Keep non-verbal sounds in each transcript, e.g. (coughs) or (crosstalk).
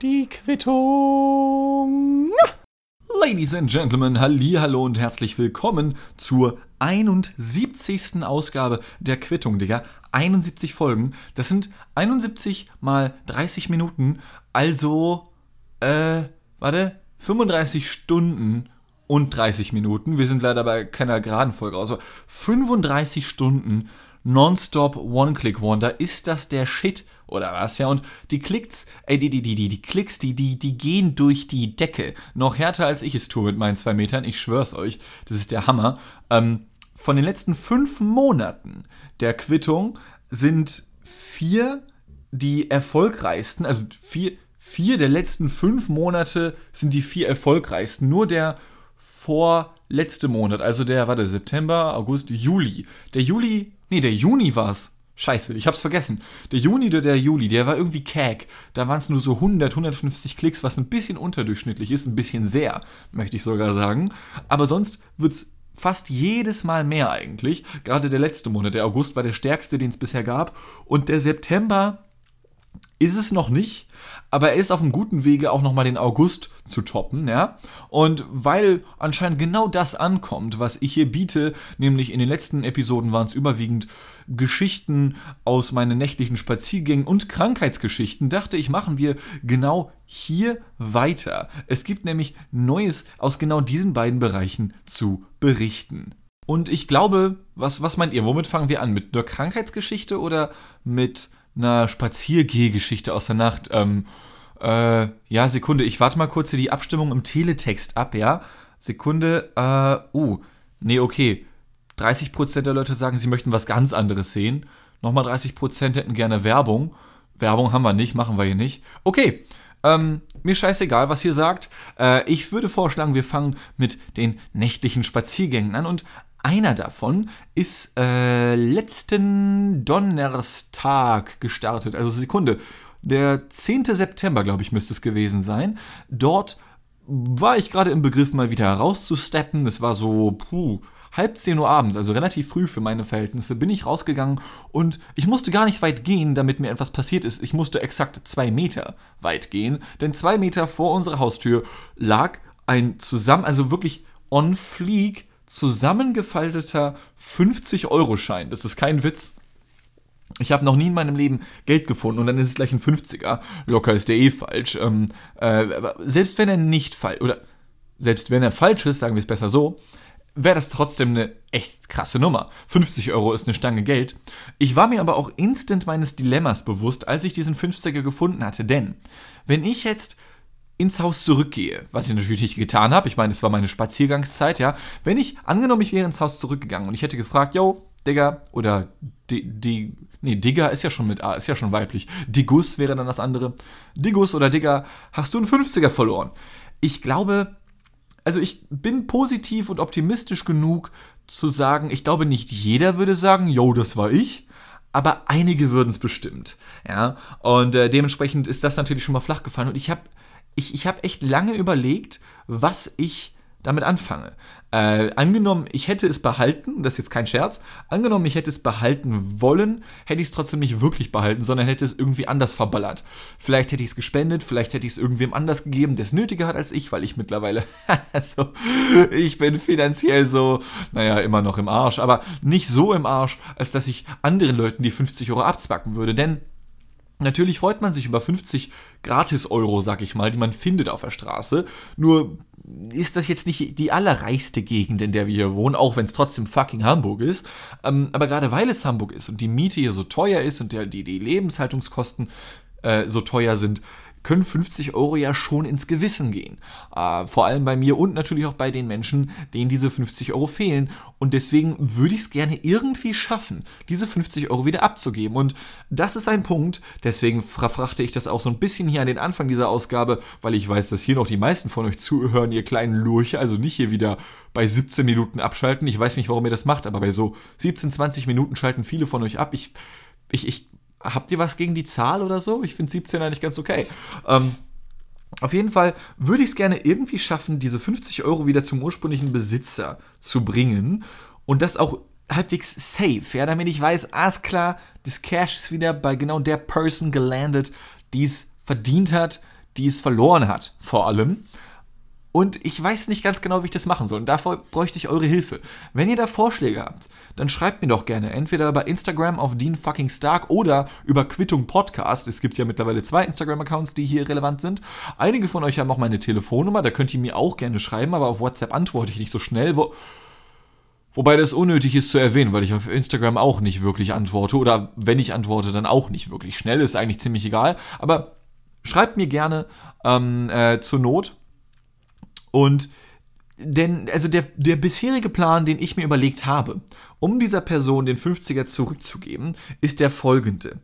Die Quittung. Ladies and Gentlemen, hallo und herzlich willkommen zur 71. Ausgabe der Quittung, Digga. 71 Folgen. Das sind 71 mal 30 Minuten, also, äh, warte, 35 Stunden und 30 Minuten. Wir sind leider bei keiner geraden Folge, also 35 Stunden Nonstop One-Click-Wonder. Ist das der Shit oder was? Ja, und die Klicks, ey, die, die, die, die, die Klicks, die, die, die gehen durch die Decke. Noch härter als ich es tue mit meinen zwei Metern. Ich schwör's euch. Das ist der Hammer. Ähm, von den letzten fünf Monaten der Quittung sind vier die erfolgreichsten, also vier, vier der letzten fünf Monate sind die vier erfolgreichsten. Nur der vorletzte Monat, also der, warte, September, August, Juli. Der Juli Nee, der Juni war's. Scheiße, ich hab's vergessen. Der Juni oder der Juli, der war irgendwie kag. Da waren es nur so 100, 150 Klicks, was ein bisschen unterdurchschnittlich ist, ein bisschen sehr, möchte ich sogar sagen. Aber sonst wird's fast jedes Mal mehr eigentlich. Gerade der letzte Monat, der August war der stärkste, den es bisher gab. Und der September ist es noch nicht, aber er ist auf einem guten Wege, auch nochmal den August zu toppen, ja. Und weil anscheinend genau das ankommt, was ich hier biete, nämlich in den letzten Episoden waren es überwiegend Geschichten aus meinen nächtlichen Spaziergängen und Krankheitsgeschichten, dachte ich, machen wir genau hier weiter. Es gibt nämlich Neues aus genau diesen beiden Bereichen zu berichten. Und ich glaube, was, was meint ihr? Womit fangen wir an? Mit einer Krankheitsgeschichte oder mit einer Spaziergehgeschichte aus der Nacht. Ähm, äh, ja, Sekunde, ich warte mal kurz hier die Abstimmung im Teletext ab, ja? Sekunde, äh, uh, nee, okay. 30% der Leute sagen, sie möchten was ganz anderes sehen. Nochmal 30% hätten gerne Werbung. Werbung haben wir nicht, machen wir hier nicht. Okay, ähm, mir scheißegal, was ihr sagt. Äh, ich würde vorschlagen, wir fangen mit den nächtlichen Spaziergängen an und einer davon ist äh, letzten Donnerstag gestartet, also Sekunde, der 10. September, glaube ich, müsste es gewesen sein. Dort war ich gerade im Begriff, mal wieder rauszusteppen. Es war so, puh, halb 10 Uhr abends, also relativ früh für meine Verhältnisse, bin ich rausgegangen und ich musste gar nicht weit gehen, damit mir etwas passiert ist. Ich musste exakt zwei Meter weit gehen, denn zwei Meter vor unserer Haustür lag ein zusammen, also wirklich on fleek zusammengefalteter 50-Euro-Schein. Das ist kein Witz. Ich habe noch nie in meinem Leben Geld gefunden und dann ist es gleich ein 50er. Locker ist der eh falsch. Ähm, äh, selbst wenn er nicht falsch, oder selbst wenn er falsch ist, sagen wir es besser so, wäre das trotzdem eine echt krasse Nummer. 50 Euro ist eine Stange Geld. Ich war mir aber auch instant meines Dilemmas bewusst, als ich diesen 50er gefunden hatte, denn wenn ich jetzt ins Haus zurückgehe, was ich natürlich nicht getan habe, ich meine, es war meine Spaziergangszeit, ja, wenn ich, angenommen, ich wäre ins Haus zurückgegangen und ich hätte gefragt, yo, Digga, oder die, nee, Digga ist ja schon mit A, ist ja schon weiblich, Digus wäre dann das andere, Digus oder Digga, hast du einen 50er verloren? Ich glaube, also ich bin positiv und optimistisch genug zu sagen, ich glaube, nicht jeder würde sagen, yo, das war ich, aber einige würden es bestimmt, ja, und äh, dementsprechend ist das natürlich schon mal flach gefallen und ich habe ich, ich habe echt lange überlegt, was ich damit anfange. Äh, angenommen, ich hätte es behalten, das ist jetzt kein Scherz, angenommen, ich hätte es behalten wollen, hätte ich es trotzdem nicht wirklich behalten, sondern hätte es irgendwie anders verballert. Vielleicht hätte ich es gespendet, vielleicht hätte ich es irgendwem anders gegeben, der es nötiger hat als ich, weil ich mittlerweile, (laughs) also, ich bin finanziell so, naja, immer noch im Arsch, aber nicht so im Arsch, als dass ich anderen Leuten die 50 Euro abzwacken würde, denn Natürlich freut man sich über 50 Gratis-Euro, sag ich mal, die man findet auf der Straße. Nur ist das jetzt nicht die allerreichste Gegend, in der wir hier wohnen, auch wenn es trotzdem fucking Hamburg ist. Ähm, aber gerade weil es Hamburg ist und die Miete hier so teuer ist und der, die, die Lebenshaltungskosten äh, so teuer sind, können 50 Euro ja schon ins Gewissen gehen. Äh, vor allem bei mir und natürlich auch bei den Menschen, denen diese 50 Euro fehlen. Und deswegen würde ich es gerne irgendwie schaffen, diese 50 Euro wieder abzugeben. Und das ist ein Punkt, deswegen verfrachte ich das auch so ein bisschen hier an den Anfang dieser Ausgabe, weil ich weiß, dass hier noch die meisten von euch zuhören, ihr kleinen Lurche, also nicht hier wieder bei 17 Minuten abschalten. Ich weiß nicht, warum ihr das macht, aber bei so 17, 20 Minuten schalten viele von euch ab. Ich, ich, ich habt ihr was gegen die Zahl oder so? Ich finde 17 eigentlich ganz okay. Ähm, auf jeden Fall würde ich es gerne irgendwie schaffen, diese 50 Euro wieder zum ursprünglichen Besitzer zu bringen und das auch halbwegs safe, ja, damit ich weiß, alles klar, das Cash ist wieder bei genau der Person gelandet, die es verdient hat, die es verloren hat, vor allem. Und ich weiß nicht ganz genau, wie ich das machen soll. Und dafür bräuchte ich eure Hilfe. Wenn ihr da Vorschläge habt, dann schreibt mir doch gerne. Entweder bei Instagram auf Dean fucking Stark oder über Quittung Podcast. Es gibt ja mittlerweile zwei Instagram-Accounts, die hier relevant sind. Einige von euch haben auch meine Telefonnummer. Da könnt ihr mir auch gerne schreiben, aber auf WhatsApp antworte ich nicht so schnell. Wo Wobei das unnötig ist zu erwähnen, weil ich auf Instagram auch nicht wirklich antworte. Oder wenn ich antworte, dann auch nicht wirklich schnell. Ist eigentlich ziemlich egal. Aber schreibt mir gerne ähm, äh, zur Not und denn, also der, der bisherige Plan, den ich mir überlegt habe, um dieser Person den 50er zurückzugeben, ist der folgende.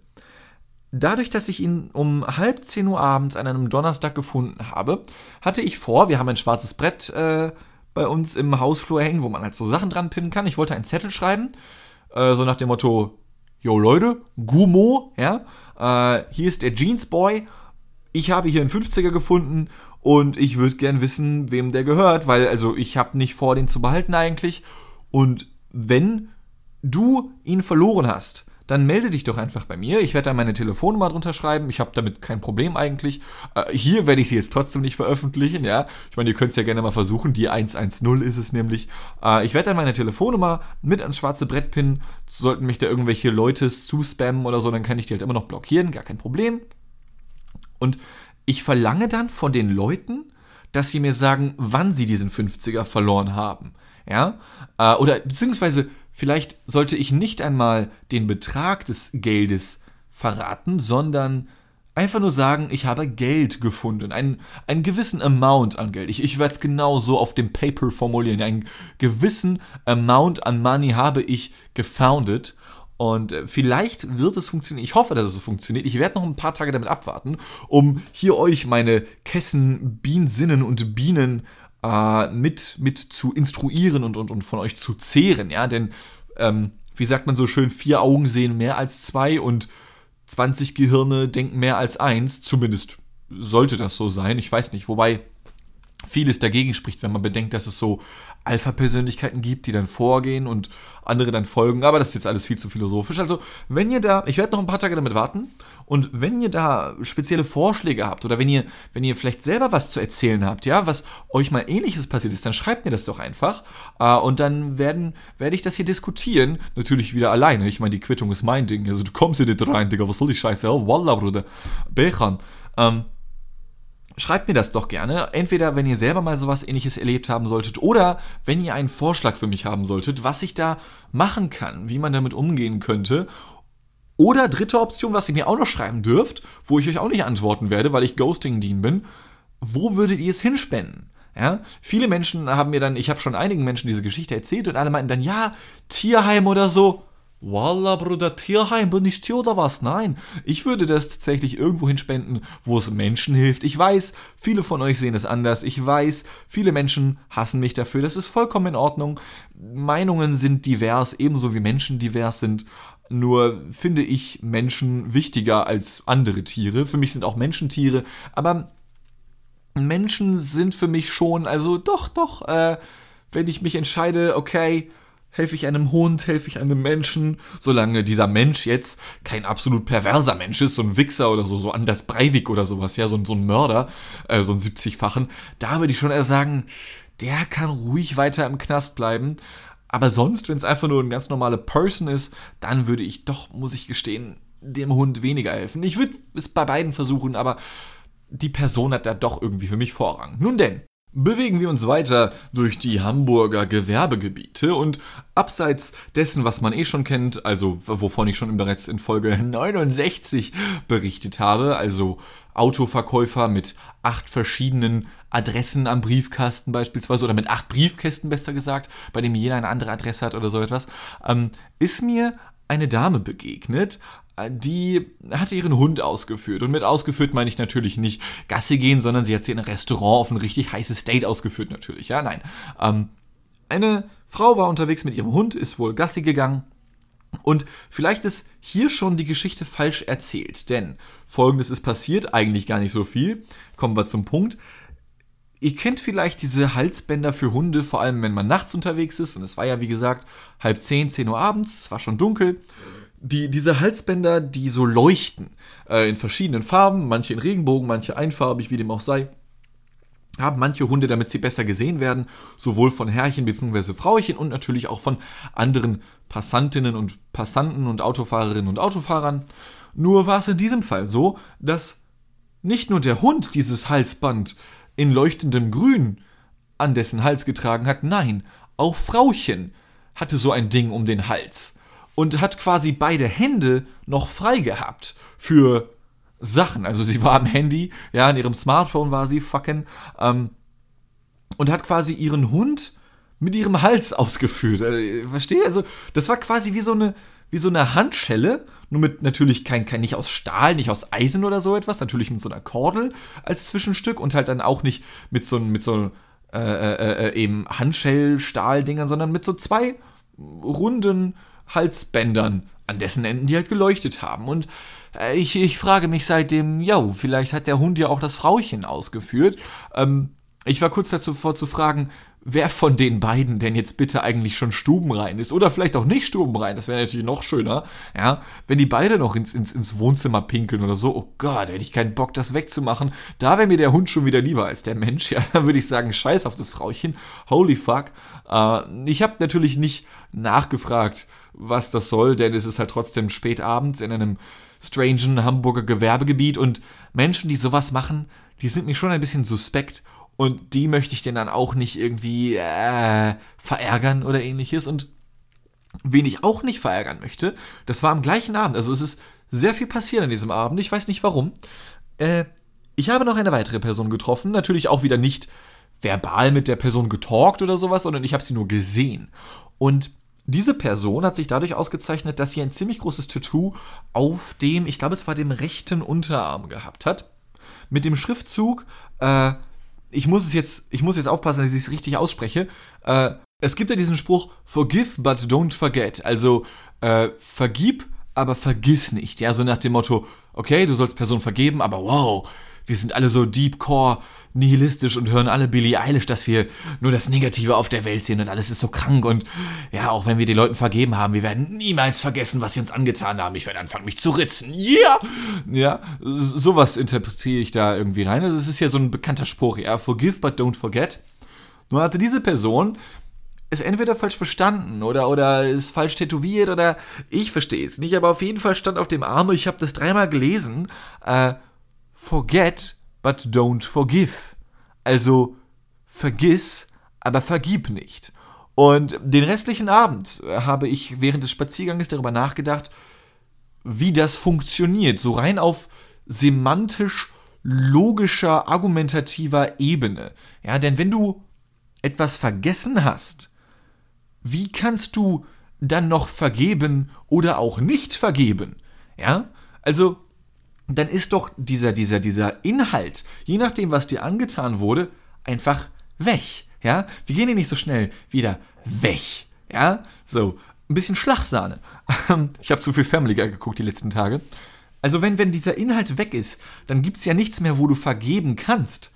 Dadurch, dass ich ihn um halb 10 Uhr abends an einem Donnerstag gefunden habe, hatte ich vor, wir haben ein schwarzes Brett äh, bei uns im Hausflur hängen, wo man halt so Sachen dran pinnen kann. Ich wollte einen Zettel schreiben, äh, so nach dem Motto, yo Leute, Gumo, ja, äh, hier ist der Jeans Boy, ich habe hier einen 50er gefunden und ich würde gern wissen, wem der gehört, weil also ich habe nicht vor, den zu behalten eigentlich. Und wenn du ihn verloren hast, dann melde dich doch einfach bei mir. Ich werde da meine Telefonnummer drunter schreiben. Ich habe damit kein Problem eigentlich. Äh, hier werde ich sie jetzt trotzdem nicht veröffentlichen, ja. Ich meine, ihr könnt es ja gerne mal versuchen. Die 110 ist es nämlich. Äh, ich werde dann meine Telefonnummer mit ans schwarze Brett pinnen. Sollten mich da irgendwelche Leute zuspammen oder so, dann kann ich die halt immer noch blockieren. Gar kein Problem. Und ich verlange dann von den Leuten, dass sie mir sagen, wann sie diesen 50er verloren haben. Ja? Äh, oder beziehungsweise vielleicht sollte ich nicht einmal den Betrag des Geldes verraten, sondern einfach nur sagen, ich habe Geld gefunden, einen, einen gewissen Amount an Geld. Ich, ich werde es genau so auf dem Paper formulieren. Einen gewissen Amount an Money habe ich gefoundet und äh, vielleicht wird es funktionieren. Ich hoffe, dass es funktioniert. Ich werde noch ein paar Tage damit abwarten, um hier euch meine Kessen, Bienensinnen und Bienen äh, mit, mit zu instruieren und, und, und von euch zu zehren. Ja, denn, ähm, wie sagt man so schön, vier Augen sehen mehr als zwei und 20 Gehirne denken mehr als eins. Zumindest sollte das so sein. Ich weiß nicht. Wobei vieles dagegen spricht, wenn man bedenkt, dass es so Alpha-Persönlichkeiten gibt, die dann vorgehen und andere dann folgen. Aber das ist jetzt alles viel zu philosophisch. Also, wenn ihr da, ich werde noch ein paar Tage damit warten. Und wenn ihr da spezielle Vorschläge habt oder wenn ihr, wenn ihr vielleicht selber was zu erzählen habt, ja, was euch mal ähnliches passiert ist, dann schreibt mir das doch einfach. Äh, und dann werden, werde ich das hier diskutieren. Natürlich wieder alleine. Ich meine, die Quittung ist mein Ding. Also, du kommst hier nicht rein, Digga. Was soll die Scheiße? Oh, Wallah, Bruder. Bechan. Ähm, schreibt mir das doch gerne. Entweder, wenn ihr selber mal sowas ähnliches erlebt haben solltet oder wenn ihr einen Vorschlag für mich haben solltet, was ich da machen kann, wie man damit umgehen könnte. Oder dritte Option, was ihr mir auch noch schreiben dürft, wo ich euch auch nicht antworten werde, weil ich Ghosting-Dean bin. Wo würdet ihr es hinspenden? Ja, viele Menschen haben mir dann, ich habe schon einigen Menschen diese Geschichte erzählt und alle meinten dann, ja, Tierheim oder so. Wallah, Bruder, Tierheim, bin ich Tier oder was? Nein, ich würde das tatsächlich irgendwo hinspenden, wo es Menschen hilft. Ich weiß, viele von euch sehen es anders. Ich weiß, viele Menschen hassen mich dafür. Das ist vollkommen in Ordnung. Meinungen sind divers, ebenso wie Menschen divers sind. Nur finde ich Menschen wichtiger als andere Tiere. Für mich sind auch Menschen Tiere, aber Menschen sind für mich schon, also doch, doch, äh, wenn ich mich entscheide, okay, helfe ich einem Hund, helfe ich einem Menschen, solange dieser Mensch jetzt kein absolut perverser Mensch ist, so ein Wichser oder so, so Anders Breivik oder sowas, ja, so, so ein Mörder, äh, so ein 70-fachen, da würde ich schon eher sagen, der kann ruhig weiter im Knast bleiben. Aber sonst, wenn es einfach nur ein ganz normaler Person ist, dann würde ich doch, muss ich gestehen, dem Hund weniger helfen. Ich würde es bei beiden versuchen, aber die Person hat da doch irgendwie für mich Vorrang. Nun denn, Bewegen wir uns weiter durch die Hamburger Gewerbegebiete und abseits dessen, was man eh schon kennt, also wovon ich schon bereits in Folge (laughs) 69 berichtet habe, also Autoverkäufer mit acht verschiedenen Adressen am Briefkasten beispielsweise oder mit acht Briefkästen besser gesagt, bei dem jeder eine andere Adresse hat oder so etwas, ähm, ist mir eine Dame begegnet, die hatte ihren Hund ausgeführt. Und mit ausgeführt meine ich natürlich nicht Gasse gehen, sondern sie hat sie in ein Restaurant auf ein richtig heißes Date ausgeführt, natürlich. Ja, nein. Ähm, eine Frau war unterwegs mit ihrem Hund, ist wohl Gassi gegangen. Und vielleicht ist hier schon die Geschichte falsch erzählt, denn folgendes ist passiert, eigentlich gar nicht so viel. Kommen wir zum Punkt. Ihr kennt vielleicht diese Halsbänder für Hunde, vor allem wenn man nachts unterwegs ist. Und es war ja, wie gesagt, halb zehn, zehn Uhr abends, es war schon dunkel die, diese Halsbänder, die so leuchten, äh, in verschiedenen Farben, manche in Regenbogen, manche einfarbig, wie dem auch sei, haben manche Hunde, damit sie besser gesehen werden, sowohl von Herrchen bzw. Frauchen und natürlich auch von anderen Passantinnen und Passanten und Autofahrerinnen und Autofahrern. Nur war es in diesem Fall so, dass nicht nur der Hund dieses Halsband in leuchtendem Grün an dessen Hals getragen hat, nein, auch Frauchen hatte so ein Ding um den Hals und hat quasi beide Hände noch frei gehabt für Sachen. Also sie war am Handy, ja, in ihrem Smartphone war sie fucking ähm, und hat quasi ihren Hund mit ihrem Hals ausgeführt. Äh, verstehe? Also das war quasi wie so eine wie so eine Handschelle, nur mit natürlich kein, kein nicht aus Stahl, nicht aus Eisen oder so etwas, natürlich mit so einer Kordel als Zwischenstück und halt dann auch nicht mit so mit so äh, äh, äh, eben Handschell-Stahldingern, sondern mit so zwei runden Halsbändern, an dessen Enden die halt geleuchtet haben. Und äh, ich, ich frage mich seitdem, ja, vielleicht hat der Hund ja auch das Frauchen ausgeführt. Ähm, ich war kurz davor zu fragen, wer von den beiden denn jetzt bitte eigentlich schon stubenrein ist. Oder vielleicht auch nicht stubenrein, das wäre natürlich noch schöner. Ja, wenn die beide noch ins, ins, ins Wohnzimmer pinkeln oder so, oh Gott, hätte ich keinen Bock, das wegzumachen. Da wäre mir der Hund schon wieder lieber als der Mensch. Ja, dann würde ich sagen, scheiß auf das Frauchen. Holy fuck. Äh, ich habe natürlich nicht nachgefragt, was das soll, denn es ist halt trotzdem spät abends in einem strangen Hamburger Gewerbegebiet und Menschen, die sowas machen, die sind mir schon ein bisschen suspekt und die möchte ich denn dann auch nicht irgendwie äh, verärgern oder ähnliches und wen ich auch nicht verärgern möchte, das war am gleichen Abend, also es ist sehr viel passiert an diesem Abend, ich weiß nicht warum. Äh, ich habe noch eine weitere Person getroffen, natürlich auch wieder nicht verbal mit der Person getalkt oder sowas, sondern ich habe sie nur gesehen. Und diese Person hat sich dadurch ausgezeichnet, dass sie ein ziemlich großes Tattoo auf dem, ich glaube, es war dem rechten Unterarm gehabt hat. Mit dem Schriftzug, äh, ich muss es jetzt, ich muss jetzt aufpassen, dass ich es richtig ausspreche. Äh, es gibt ja diesen Spruch, forgive but don't forget. Also, äh, vergib, aber vergiss nicht. Ja, so nach dem Motto, okay, du sollst Person vergeben, aber wow, wir sind alle so deepcore nihilistisch und hören alle Billie Eilish, dass wir nur das Negative auf der Welt sehen und alles ist so krank und ja, auch wenn wir den Leuten vergeben haben, wir werden niemals vergessen, was sie uns angetan haben. Ich werde anfangen, mich zu ritzen. Yeah! Ja, sowas interpretiere ich da irgendwie rein. Also es ist ja so ein bekannter Spruch, ja, forgive but don't forget. Nur hatte diese Person es entweder falsch verstanden oder, oder ist falsch tätowiert oder ich verstehe es nicht, aber auf jeden Fall stand auf dem Arm, ich habe das dreimal gelesen, äh, forget, but don't forgive. Also vergiss, aber vergib nicht. Und den restlichen Abend habe ich während des Spaziergangs darüber nachgedacht, wie das funktioniert, so rein auf semantisch logischer, argumentativer Ebene. Ja, denn wenn du etwas vergessen hast, wie kannst du dann noch vergeben oder auch nicht vergeben? Ja, also dann ist doch dieser, dieser, dieser Inhalt, je nachdem, was dir angetan wurde, einfach weg. Ja, wir gehen hier nicht so schnell wieder weg. Ja, so ein bisschen Schlagsahne. (laughs) ich habe zu viel Family Guy geguckt die letzten Tage. Also wenn, wenn dieser Inhalt weg ist, dann gibt es ja nichts mehr, wo du vergeben kannst.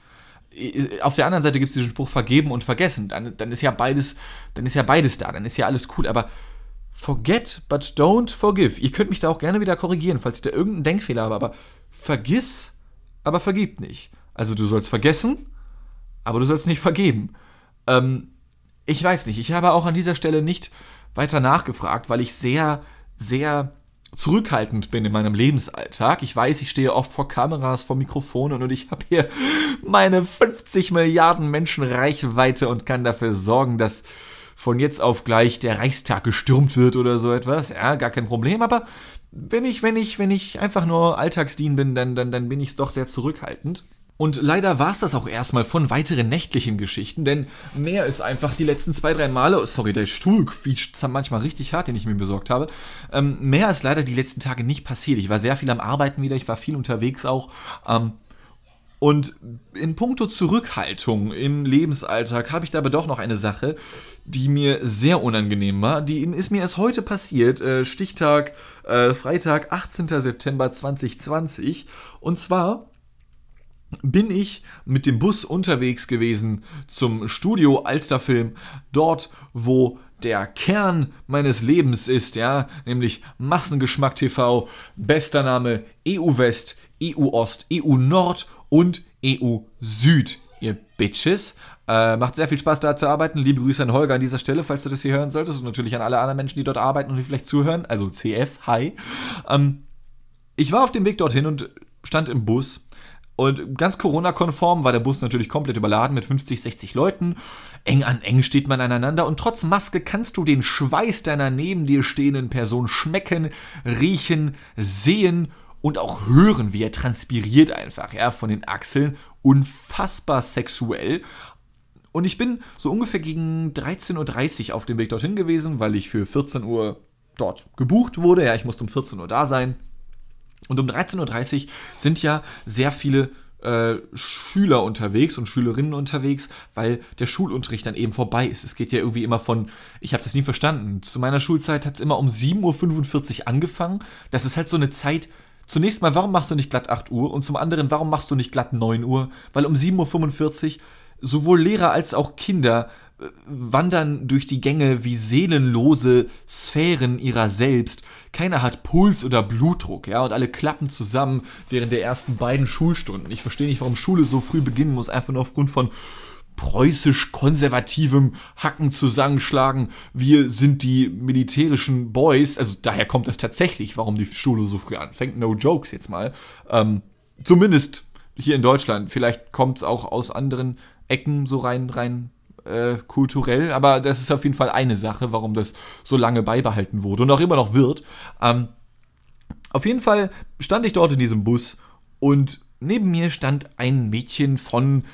Auf der anderen Seite gibt es diesen Spruch vergeben und vergessen. Dann, dann ist ja beides, dann ist ja beides da, dann ist ja alles cool. Aber forget but don't forgive. Ihr könnt mich da auch gerne wieder korrigieren, falls ich da irgendeinen Denkfehler habe, aber vergiss, aber vergib nicht. Also du sollst vergessen, aber du sollst nicht vergeben. Ähm, ich weiß nicht, ich habe auch an dieser Stelle nicht weiter nachgefragt, weil ich sehr, sehr zurückhaltend bin in meinem Lebensalltag. Ich weiß, ich stehe oft vor Kameras, vor Mikrofonen und ich habe hier meine 50 Milliarden Menschen Reichweite und kann dafür sorgen, dass von jetzt auf gleich der Reichstag gestürmt wird oder so etwas. Ja, gar kein Problem. Aber wenn ich, wenn ich, wenn ich einfach nur Alltagsdien bin, dann, dann, dann bin ich doch sehr zurückhaltend. Und leider war es das auch erstmal von weiteren nächtlichen Geschichten, denn mehr ist einfach die letzten zwei, drei Male, oh, sorry, der Stuhl quietscht manchmal richtig hart, den ich mir besorgt habe, ähm, mehr ist leider die letzten Tage nicht passiert. Ich war sehr viel am Arbeiten wieder, ich war viel unterwegs auch. Ähm, und in puncto Zurückhaltung im Lebensalltag habe ich da aber doch noch eine Sache, die mir sehr unangenehm war. Die ist mir erst heute passiert, äh, Stichtag äh, Freitag, 18. September 2020. Und zwar bin ich mit dem Bus unterwegs gewesen zum Studio Alsterfilm, dort wo der Kern meines Lebens ist, ja, nämlich Massengeschmack TV, bester Name EU West, EU Ost, EU Nord und EU Süd, ihr Bitches. Äh, macht sehr viel Spaß, da zu arbeiten. Liebe Grüße an Holger an dieser Stelle, falls du das hier hören solltest. Und natürlich an alle anderen Menschen, die dort arbeiten und die vielleicht zuhören. Also CF, hi. Ähm, ich war auf dem Weg dorthin und stand im Bus. Und ganz Corona-konform war der Bus natürlich komplett überladen mit 50, 60 Leuten. Eng an eng steht man aneinander und trotz Maske kannst du den Schweiß deiner neben dir stehenden Person schmecken, riechen, sehen und auch hören, wie er transpiriert einfach, ja, von den Achseln. Unfassbar sexuell. Und ich bin so ungefähr gegen 13.30 Uhr auf dem Weg dorthin gewesen, weil ich für 14 Uhr dort gebucht wurde. Ja, ich musste um 14 Uhr da sein. Und um 13.30 Uhr sind ja sehr viele äh, Schüler unterwegs und Schülerinnen unterwegs, weil der Schulunterricht dann eben vorbei ist. Es geht ja irgendwie immer von, ich habe das nie verstanden, zu meiner Schulzeit hat es immer um 7.45 Uhr angefangen. Das ist halt so eine Zeit, zunächst mal, warum machst du nicht glatt 8 Uhr? Und zum anderen, warum machst du nicht glatt 9 Uhr? Weil um 7.45 Uhr sowohl Lehrer als auch Kinder wandern durch die Gänge wie seelenlose Sphären ihrer selbst. Keiner hat Puls oder Blutdruck, ja, und alle klappen zusammen während der ersten beiden Schulstunden. Ich verstehe nicht, warum Schule so früh beginnen muss, einfach nur aufgrund von preußisch-konservativem Hacken zusammenschlagen. Wir sind die militärischen Boys. Also daher kommt das tatsächlich, warum die Schule so früh anfängt. No jokes jetzt mal. Ähm, zumindest hier in Deutschland. Vielleicht kommt es auch aus anderen Ecken so rein, rein äh, kulturell, aber das ist auf jeden Fall eine Sache, warum das so lange beibehalten wurde und auch immer noch wird. Ähm, auf jeden Fall stand ich dort in diesem Bus und neben mir stand ein Mädchen von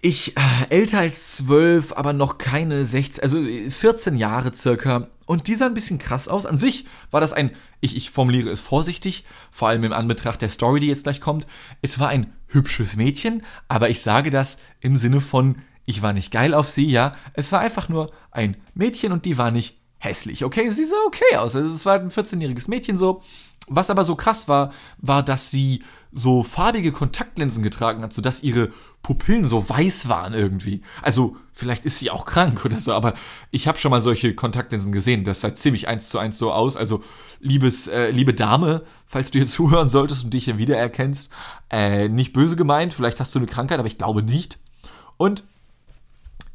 ich äh, älter als zwölf, aber noch keine 16, also 14 Jahre circa. Und die sah ein bisschen krass aus. An sich war das ein, ich, ich formuliere es vorsichtig, vor allem im Anbetracht der Story, die jetzt gleich kommt. Es war ein hübsches Mädchen, aber ich sage das im Sinne von, ich war nicht geil auf sie, ja. Es war einfach nur ein Mädchen und die war nicht hässlich, okay? Sie sah okay aus. Also es war ein 14-jähriges Mädchen so. Was aber so krass war, war, dass sie so farbige Kontaktlinsen getragen hat, sodass ihre Pupillen so weiß waren irgendwie. Also, vielleicht ist sie auch krank oder so, aber ich habe schon mal solche Kontaktlinsen gesehen. Das sah ziemlich eins zu eins so aus. Also, liebes, äh, liebe Dame, falls du hier (laughs) zuhören solltest und dich hier wiedererkennst, äh, nicht böse gemeint, vielleicht hast du eine Krankheit, aber ich glaube nicht. Und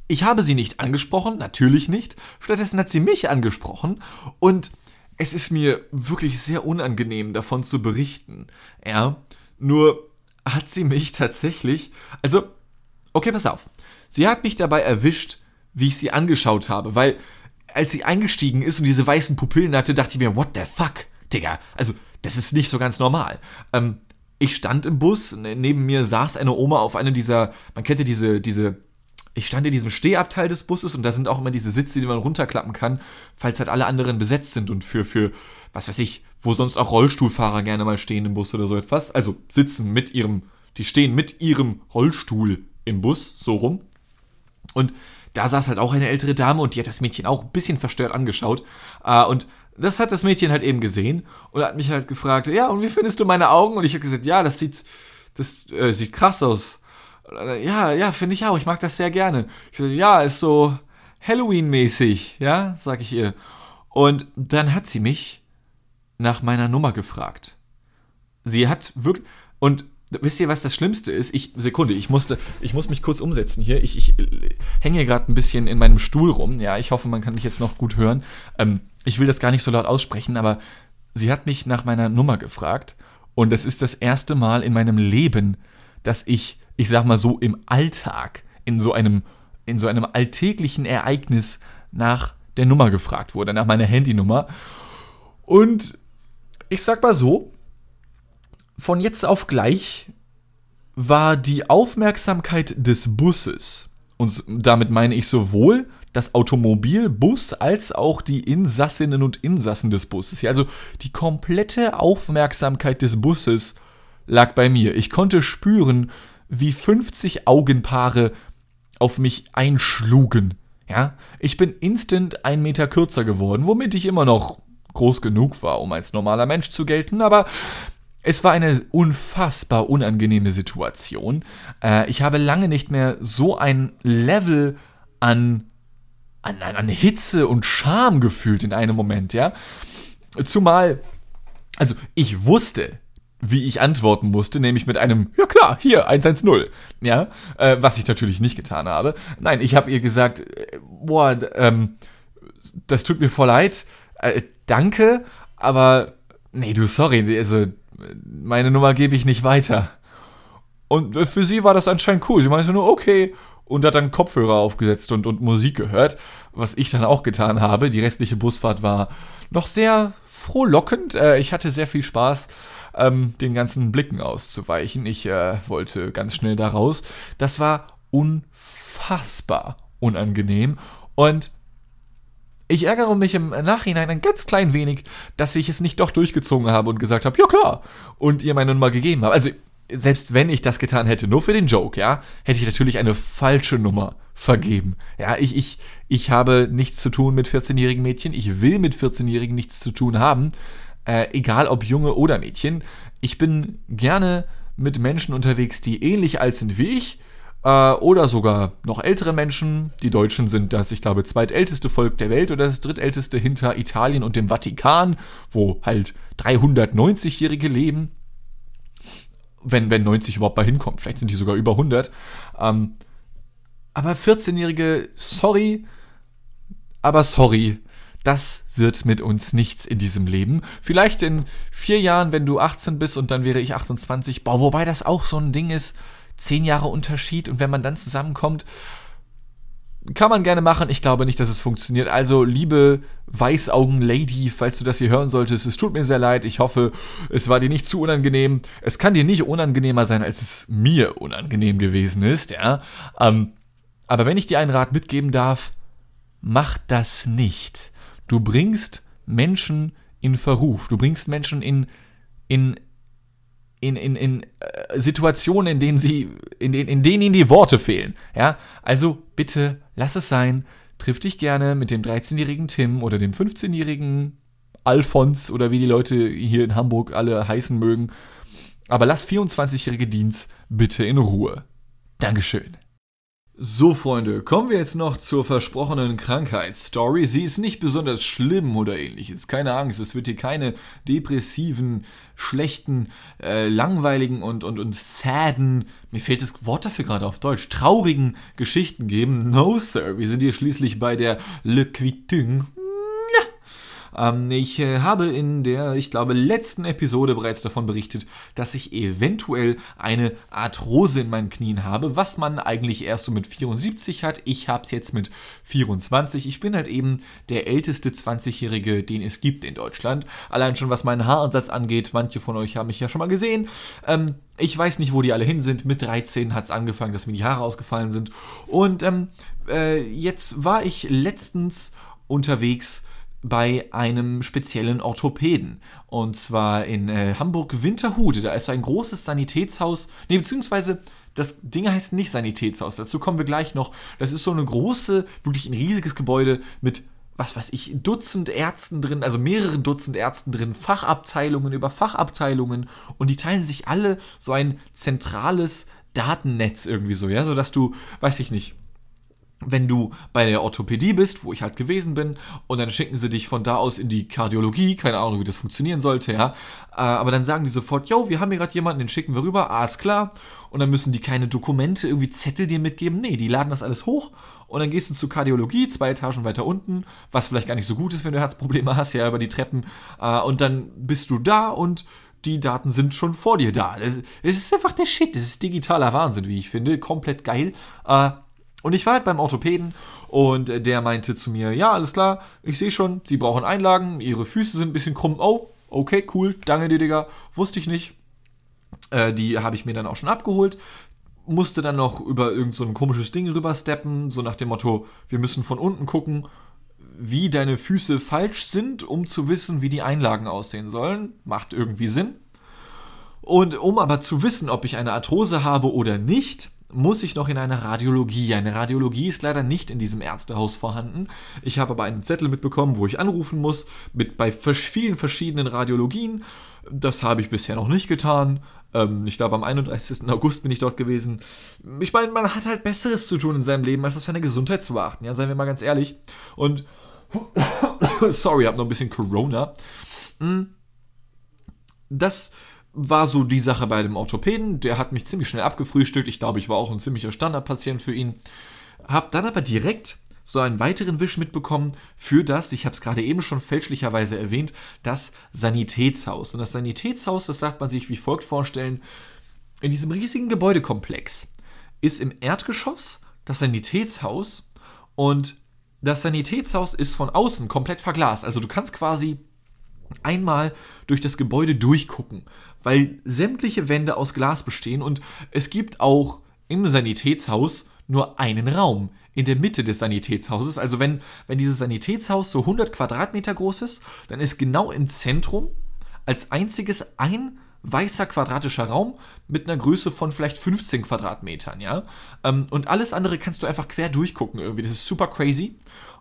ich habe sie nicht angesprochen, natürlich nicht. Stattdessen hat sie mich angesprochen und es ist mir wirklich sehr unangenehm davon zu berichten. Ja, nur hat sie mich tatsächlich, also, okay, pass auf. Sie hat mich dabei erwischt, wie ich sie angeschaut habe, weil als sie eingestiegen ist und diese weißen Pupillen hatte, dachte ich mir, what the fuck, Digga? Also, das ist nicht so ganz normal. Ähm, ich stand im Bus, neben mir saß eine Oma auf einem dieser, man kennt ja diese, diese ich stand in diesem Stehabteil des Busses und da sind auch immer diese Sitze, die man runterklappen kann, falls halt alle anderen besetzt sind und für, für, was weiß ich, wo sonst auch Rollstuhlfahrer gerne mal stehen im Bus oder so etwas. Also sitzen mit ihrem, die stehen mit ihrem Rollstuhl im Bus, so rum. Und da saß halt auch eine ältere Dame und die hat das Mädchen auch ein bisschen verstört angeschaut. Äh, und das hat das Mädchen halt eben gesehen und hat mich halt gefragt, ja, und wie findest du meine Augen? Und ich habe gesagt, ja, das sieht, das äh, sieht krass aus. Ja, ja, finde ich auch. Ich mag das sehr gerne. Ich so, ja, ist so Halloween-mäßig, ja, sag ich ihr. Und dann hat sie mich nach meiner Nummer gefragt. Sie hat wirklich. Und wisst ihr, was das Schlimmste ist? Ich, Sekunde, ich musste, ich muss mich kurz umsetzen hier. Ich, ich hänge gerade ein bisschen in meinem Stuhl rum. Ja, ich hoffe, man kann mich jetzt noch gut hören. Ähm, ich will das gar nicht so laut aussprechen, aber sie hat mich nach meiner Nummer gefragt. Und das ist das erste Mal in meinem Leben, dass ich ich sag mal so, im Alltag, in so einem, in so einem alltäglichen Ereignis nach der Nummer gefragt wurde, nach meiner Handynummer. Und ich sag mal so, von jetzt auf gleich war die Aufmerksamkeit des Busses, und damit meine ich sowohl das Automobilbus als auch die Insassinnen und Insassen des Busses. Ja, also die komplette Aufmerksamkeit des Busses lag bei mir. Ich konnte spüren, wie 50 Augenpaare auf mich einschlugen. Ja, ich bin instant ein Meter kürzer geworden, womit ich immer noch groß genug war, um als normaler Mensch zu gelten, aber es war eine unfassbar unangenehme Situation. Äh, ich habe lange nicht mehr so ein Level an an, an Hitze und Scham gefühlt in einem Moment, ja. Zumal, also ich wusste, wie ich antworten musste, nämlich mit einem, ja klar, hier, 110, ja, äh, was ich natürlich nicht getan habe. Nein, ich habe ihr gesagt, äh, boah, ähm, das tut mir voll leid, äh, danke, aber, nee, du, sorry, also, meine Nummer gebe ich nicht weiter. Und für sie war das anscheinend cool. Sie meinte nur, okay, und hat dann Kopfhörer aufgesetzt und, und Musik gehört, was ich dann auch getan habe. Die restliche Busfahrt war noch sehr frohlockend. Äh, ich hatte sehr viel Spaß, ähm, den ganzen Blicken auszuweichen. Ich äh, wollte ganz schnell da raus. Das war unfassbar unangenehm und ich ärgere mich im Nachhinein ein ganz klein wenig, dass ich es nicht doch durchgezogen habe und gesagt habe, ja klar, und ihr meine Nummer gegeben habt. Also selbst wenn ich das getan hätte, nur für den Joke, ja, hätte ich natürlich eine falsche Nummer vergeben. Ja, ich, ich, ich habe nichts zu tun mit 14-jährigen Mädchen. Ich will mit 14-jährigen nichts zu tun haben. Äh, egal ob Junge oder Mädchen. Ich bin gerne mit Menschen unterwegs, die ähnlich alt sind wie ich. Äh, oder sogar noch ältere Menschen. Die Deutschen sind das, ich glaube, zweitälteste Volk der Welt oder das drittälteste hinter Italien und dem Vatikan, wo halt 390-Jährige leben wenn, wenn 90 überhaupt mal hinkommt. Vielleicht sind die sogar über 100. Ähm, aber 14-Jährige, sorry, aber sorry, das wird mit uns nichts in diesem Leben. Vielleicht in vier Jahren, wenn du 18 bist und dann wäre ich 28. Boah, wobei das auch so ein Ding ist. Zehn Jahre Unterschied und wenn man dann zusammenkommt, kann man gerne machen. Ich glaube nicht, dass es funktioniert. Also, liebe Weißaugen-Lady, falls du das hier hören solltest, es tut mir sehr leid. Ich hoffe, es war dir nicht zu unangenehm. Es kann dir nicht unangenehmer sein, als es mir unangenehm gewesen ist, ja. Ähm, aber wenn ich dir einen Rat mitgeben darf, mach das nicht. Du bringst Menschen in Verruf. Du bringst Menschen in, in in, in, in äh, Situationen, in denen sie, in, den, in denen ihnen die Worte fehlen. Ja, also bitte lass es sein. Triff dich gerne mit dem 13-jährigen Tim oder dem 15-jährigen Alfons oder wie die Leute hier in Hamburg alle heißen mögen. Aber lass 24-jährige Dienst bitte in Ruhe. Dankeschön. So, Freunde, kommen wir jetzt noch zur versprochenen Krankheitsstory. Sie ist nicht besonders schlimm oder ähnliches. Keine Angst, es wird hier keine depressiven, schlechten, äh, langweiligen und, und, und sadden, mir fehlt das Wort dafür gerade auf Deutsch, traurigen Geschichten geben. No, Sir, wir sind hier schließlich bei der Le Quitin ähm, ich äh, habe in der, ich glaube, letzten Episode bereits davon berichtet, dass ich eventuell eine Arthrose in meinen Knien habe, was man eigentlich erst so mit 74 hat. Ich habe es jetzt mit 24. Ich bin halt eben der älteste 20-Jährige, den es gibt in Deutschland. Allein schon was meinen Haaransatz angeht. Manche von euch haben mich ja schon mal gesehen. Ähm, ich weiß nicht, wo die alle hin sind. Mit 13 hat es angefangen, dass mir die Haare ausgefallen sind. Und ähm, äh, jetzt war ich letztens unterwegs bei einem speziellen Orthopäden. Und zwar in äh, Hamburg-Winterhude. Da ist ein großes Sanitätshaus. Ne, beziehungsweise das Ding heißt nicht Sanitätshaus. Dazu kommen wir gleich noch. Das ist so eine große, wirklich ein riesiges Gebäude mit was weiß ich, Dutzend Ärzten drin, also mehrere Dutzend Ärzten drin, Fachabteilungen über Fachabteilungen und die teilen sich alle so ein zentrales Datennetz irgendwie so, ja, so dass du, weiß ich nicht, wenn du bei der Orthopädie bist, wo ich halt gewesen bin, und dann schicken sie dich von da aus in die Kardiologie, keine Ahnung, wie das funktionieren sollte, ja. Äh, aber dann sagen die sofort, yo, wir haben hier gerade jemanden, den schicken wir rüber, ist klar. Und dann müssen die keine Dokumente, irgendwie Zettel dir mitgeben. Nee, die laden das alles hoch und dann gehst du zur Kardiologie, zwei Etagen weiter unten, was vielleicht gar nicht so gut ist, wenn du Herzprobleme (laughs) hast, ja, über die Treppen. Äh, und dann bist du da und die Daten sind schon vor dir da. Es ist einfach der Shit. Das ist digitaler Wahnsinn, wie ich finde. Komplett geil. Und ich war halt beim Orthopäden und der meinte zu mir, ja, alles klar, ich sehe schon, Sie brauchen Einlagen, Ihre Füße sind ein bisschen krumm. Oh, okay, cool, danke dir, Digga. Wusste ich nicht. Äh, die habe ich mir dann auch schon abgeholt. Musste dann noch über irgend so ein komisches Ding rübersteppen, so nach dem Motto, wir müssen von unten gucken, wie deine Füße falsch sind, um zu wissen, wie die Einlagen aussehen sollen. Macht irgendwie Sinn. Und um aber zu wissen, ob ich eine Arthrose habe oder nicht, muss ich noch in eine Radiologie. Eine Radiologie ist leider nicht in diesem Ärztehaus vorhanden. Ich habe aber einen Zettel mitbekommen, wo ich anrufen muss, mit bei vielen verschiedenen Radiologien. Das habe ich bisher noch nicht getan. Ähm, ich glaube, am 31. August bin ich dort gewesen. Ich meine, man hat halt Besseres zu tun in seinem Leben, als auf seine Gesundheit zu achten. Ja, seien wir mal ganz ehrlich. Und (coughs) sorry, ich habe noch ein bisschen Corona. Hm. Das war so die Sache bei dem Orthopäden. Der hat mich ziemlich schnell abgefrühstückt. Ich glaube, ich war auch ein ziemlicher Standardpatient für ihn. Hab dann aber direkt so einen weiteren Wisch mitbekommen für das, ich habe es gerade eben schon fälschlicherweise erwähnt, das Sanitätshaus. Und das Sanitätshaus, das darf man sich wie folgt vorstellen, in diesem riesigen Gebäudekomplex ist im Erdgeschoss das Sanitätshaus und das Sanitätshaus ist von außen komplett verglast. Also du kannst quasi einmal durch das Gebäude durchgucken, weil sämtliche Wände aus Glas bestehen und es gibt auch im Sanitätshaus nur einen Raum in der Mitte des Sanitätshauses. Also wenn, wenn dieses Sanitätshaus so 100 Quadratmeter groß ist, dann ist genau im Zentrum als einziges ein weißer quadratischer Raum mit einer Größe von vielleicht 15 Quadratmetern, ja. Ähm, und alles andere kannst du einfach quer durchgucken irgendwie. Das ist super crazy.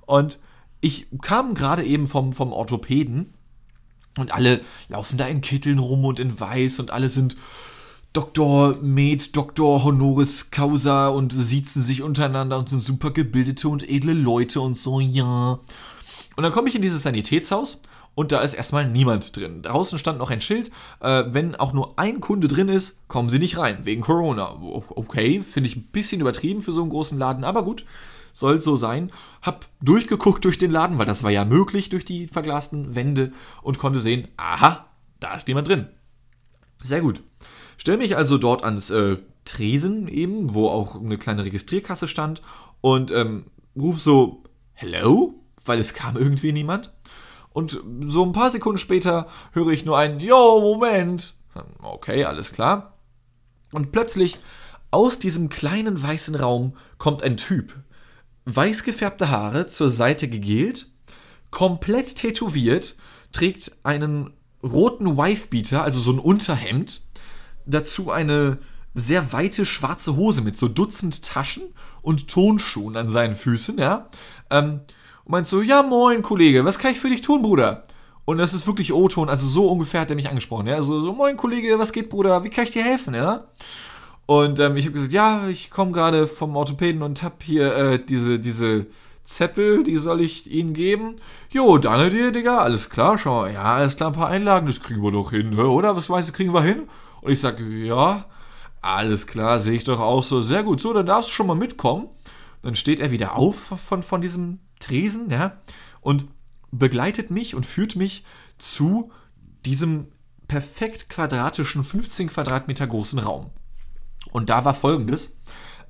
Und ich kam gerade eben vom, vom Orthopäden und alle laufen da in Kitteln rum und in Weiß und alle sind Dr. Med, Dr. Honoris Causa und siezen sich untereinander und sind super gebildete und edle Leute und so, ja. Und dann komme ich in dieses Sanitätshaus und da ist erstmal niemand drin. Draußen stand noch ein Schild, äh, wenn auch nur ein Kunde drin ist, kommen Sie nicht rein, wegen Corona. Okay, finde ich ein bisschen übertrieben für so einen großen Laden, aber gut soll so sein. Hab durchgeguckt durch den Laden, weil das war ja möglich durch die verglasten Wände und konnte sehen, aha, da ist jemand drin. Sehr gut. Stell mich also dort ans äh, Tresen eben, wo auch eine kleine Registrierkasse stand und ähm, ruf so Hello, weil es kam irgendwie niemand. Und so ein paar Sekunden später höre ich nur ein Yo, Moment. Okay, alles klar. Und plötzlich aus diesem kleinen weißen Raum kommt ein Typ weiß gefärbte Haare zur Seite gegelt, komplett tätowiert, trägt einen roten Wifebeater, also so ein Unterhemd, dazu eine sehr weite schwarze Hose mit so Dutzend Taschen und Tonschuhen an seinen Füßen, ja. Ähm, und meint so, ja moin Kollege, was kann ich für dich tun, Bruder? Und das ist wirklich O-Ton, also so ungefähr hat er mich angesprochen, ja. Also so, moin Kollege, was geht, Bruder, wie kann ich dir helfen, ja? Und ähm, ich habe gesagt, ja, ich komme gerade vom Orthopäden und habe hier äh, diese, diese Zettel, die soll ich Ihnen geben. Jo, danke dir, Digga, alles klar, schau ja, alles klar, ein paar Einlagen, das kriegen wir doch hin, oder? Was meinst du, kriegen wir hin? Und ich sage, ja, alles klar, sehe ich doch auch so, sehr gut, so, dann darfst du schon mal mitkommen. Dann steht er wieder auf von, von diesem Tresen, ja, und begleitet mich und führt mich zu diesem perfekt quadratischen, 15 Quadratmeter großen Raum. Und da war folgendes.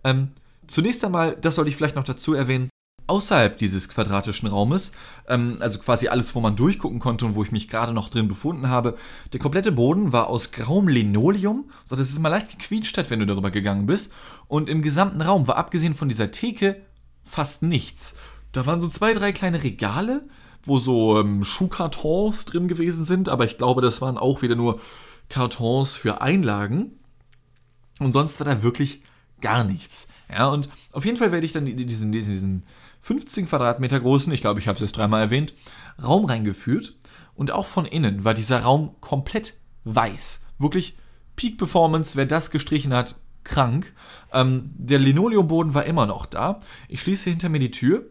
Ähm, zunächst einmal, das sollte ich vielleicht noch dazu erwähnen, außerhalb dieses quadratischen Raumes, ähm, also quasi alles, wo man durchgucken konnte und wo ich mich gerade noch drin befunden habe, der komplette Boden war aus grauem Linoleum, so dass es mal leicht gequietscht hat, wenn du darüber gegangen bist. Und im gesamten Raum war abgesehen von dieser Theke fast nichts. Da waren so zwei, drei kleine Regale, wo so ähm, Schuhkartons drin gewesen sind, aber ich glaube, das waren auch wieder nur Kartons für Einlagen. Und sonst war da wirklich gar nichts. Ja, und auf jeden Fall werde ich dann in diesen, diesen 15 Quadratmeter großen, ich glaube, ich habe es jetzt dreimal erwähnt, Raum reingeführt. Und auch von innen war dieser Raum komplett weiß. Wirklich Peak Performance, wer das gestrichen hat, krank. Ähm, der Linoleumboden war immer noch da. Ich schließe hinter mir die Tür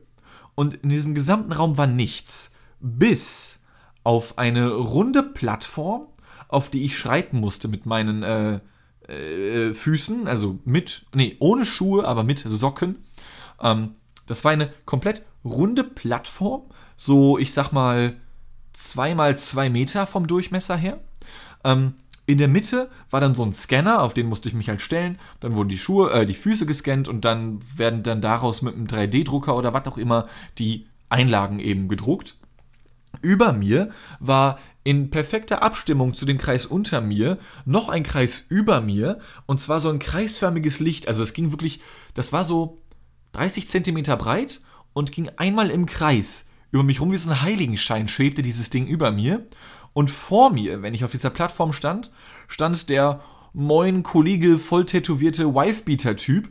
und in diesem gesamten Raum war nichts. Bis auf eine runde Plattform, auf die ich schreiten musste mit meinen äh, äh, Füßen, also mit, nee, ohne Schuhe, aber mit Socken. Ähm, das war eine komplett runde Plattform, so ich sag mal zweimal zwei Meter vom Durchmesser her. Ähm, in der Mitte war dann so ein Scanner, auf den musste ich mich halt stellen. Dann wurden die Schuhe, äh, die Füße gescannt und dann werden dann daraus mit einem 3D-Drucker oder was auch immer die Einlagen eben gedruckt. Über mir war in perfekter Abstimmung zu dem Kreis unter mir noch ein Kreis über mir und zwar so ein kreisförmiges Licht. Also es ging wirklich, das war so 30 Zentimeter breit und ging einmal im Kreis über mich rum wie so ein Heiligenschein schwebte dieses Ding über mir und vor mir, wenn ich auf dieser Plattform stand, stand der moin Kollege, voll tätowierte Wifebeater-Typ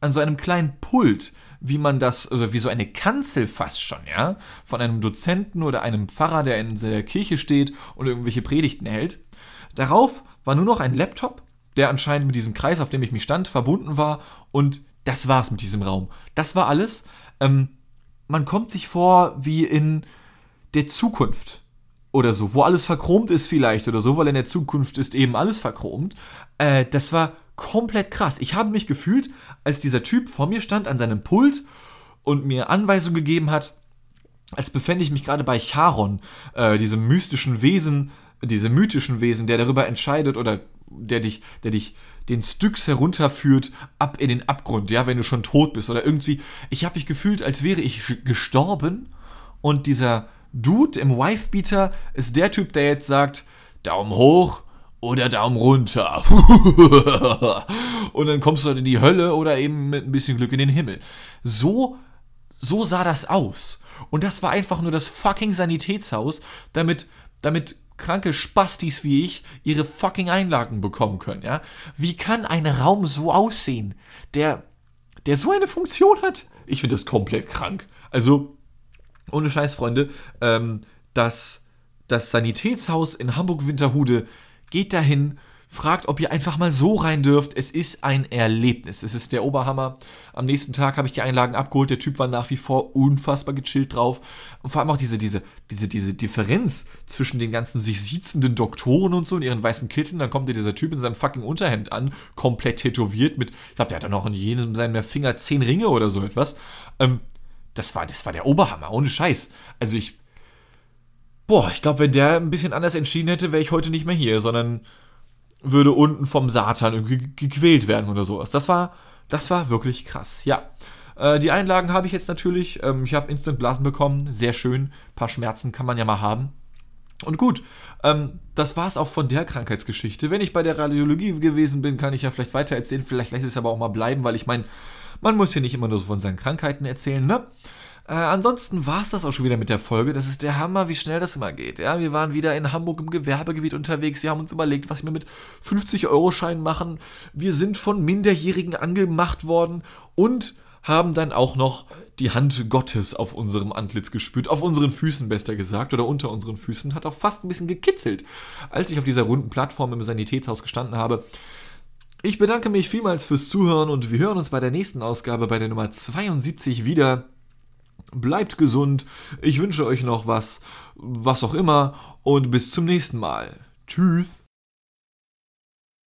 an so einem kleinen Pult, wie man das, also wie so eine Kanzel fast schon, ja, von einem Dozenten oder einem Pfarrer, der in der Kirche steht und irgendwelche Predigten hält. Darauf war nur noch ein Laptop, der anscheinend mit diesem Kreis, auf dem ich mich stand, verbunden war und das war's mit diesem Raum. Das war alles. Ähm, man kommt sich vor wie in der Zukunft oder so, wo alles verchromt ist vielleicht oder so, weil in der Zukunft ist eben alles verchromt. Äh, das war komplett krass. Ich habe mich gefühlt, als dieser Typ vor mir stand an seinem Pult und mir Anweisungen gegeben hat, als befände ich mich gerade bei Charon, äh, diesem mystischen Wesen, diesem mythischen Wesen, der darüber entscheidet oder der dich, der dich den Styx herunterführt ab in den Abgrund, ja, wenn du schon tot bist oder irgendwie. Ich habe mich gefühlt, als wäre ich gestorben und dieser Dude im Wifebeater ist der Typ, der jetzt sagt, Daumen hoch oder Daumen runter. (laughs) und dann kommst du in die Hölle oder eben mit ein bisschen Glück in den Himmel. So, so sah das aus. Und das war einfach nur das fucking Sanitätshaus, damit, damit kranke Spastis wie ich ihre fucking Einlagen bekommen können, ja? Wie kann ein Raum so aussehen, der, der so eine Funktion hat? Ich finde das komplett krank. Also, ohne Scheiß, Freunde, ähm, das, das Sanitätshaus in Hamburg-Winterhude geht dahin, fragt, ob ihr einfach mal so rein dürft. Es ist ein Erlebnis. Es ist der Oberhammer. Am nächsten Tag habe ich die Einlagen abgeholt. Der Typ war nach wie vor unfassbar gechillt drauf. Und vor allem auch diese, diese, diese, diese Differenz zwischen den ganzen sich siezenden Doktoren und so in ihren weißen Kitteln. Dann kommt dir dieser Typ in seinem fucking Unterhemd an, komplett tätowiert mit, ich glaube, der hat dann noch in jedem seiner Finger zehn Ringe oder so etwas. Ähm, das war, das war der Oberhammer, ohne Scheiß. Also ich, boah, ich glaube, wenn der ein bisschen anders entschieden hätte, wäre ich heute nicht mehr hier, sondern würde unten vom Satan irgendwie gequält werden oder sowas. Das war, das war wirklich krass. Ja. Äh, die Einlagen habe ich jetzt natürlich. Ähm, ich habe Instant Blasen bekommen. Sehr schön. Ein paar Schmerzen kann man ja mal haben. Und gut, ähm, das es auch von der Krankheitsgeschichte. Wenn ich bei der Radiologie gewesen bin, kann ich ja vielleicht weiter erzählen. Vielleicht ich es aber auch mal bleiben, weil ich meine, man muss hier nicht immer nur so von seinen Krankheiten erzählen, ne? Äh, ansonsten war es das auch schon wieder mit der Folge. Das ist der Hammer, wie schnell das immer geht. Ja, wir waren wieder in Hamburg im Gewerbegebiet unterwegs. Wir haben uns überlegt, was wir mit 50-Euro-Scheinen machen. Wir sind von Minderjährigen angemacht worden und haben dann auch noch die Hand Gottes auf unserem Antlitz gespürt, auf unseren Füßen besser gesagt, oder unter unseren Füßen, hat auch fast ein bisschen gekitzelt, als ich auf dieser runden Plattform im Sanitätshaus gestanden habe. Ich bedanke mich vielmals fürs Zuhören und wir hören uns bei der nächsten Ausgabe bei der Nummer 72 wieder. Bleibt gesund, ich wünsche euch noch was, was auch immer und bis zum nächsten Mal. Tschüss.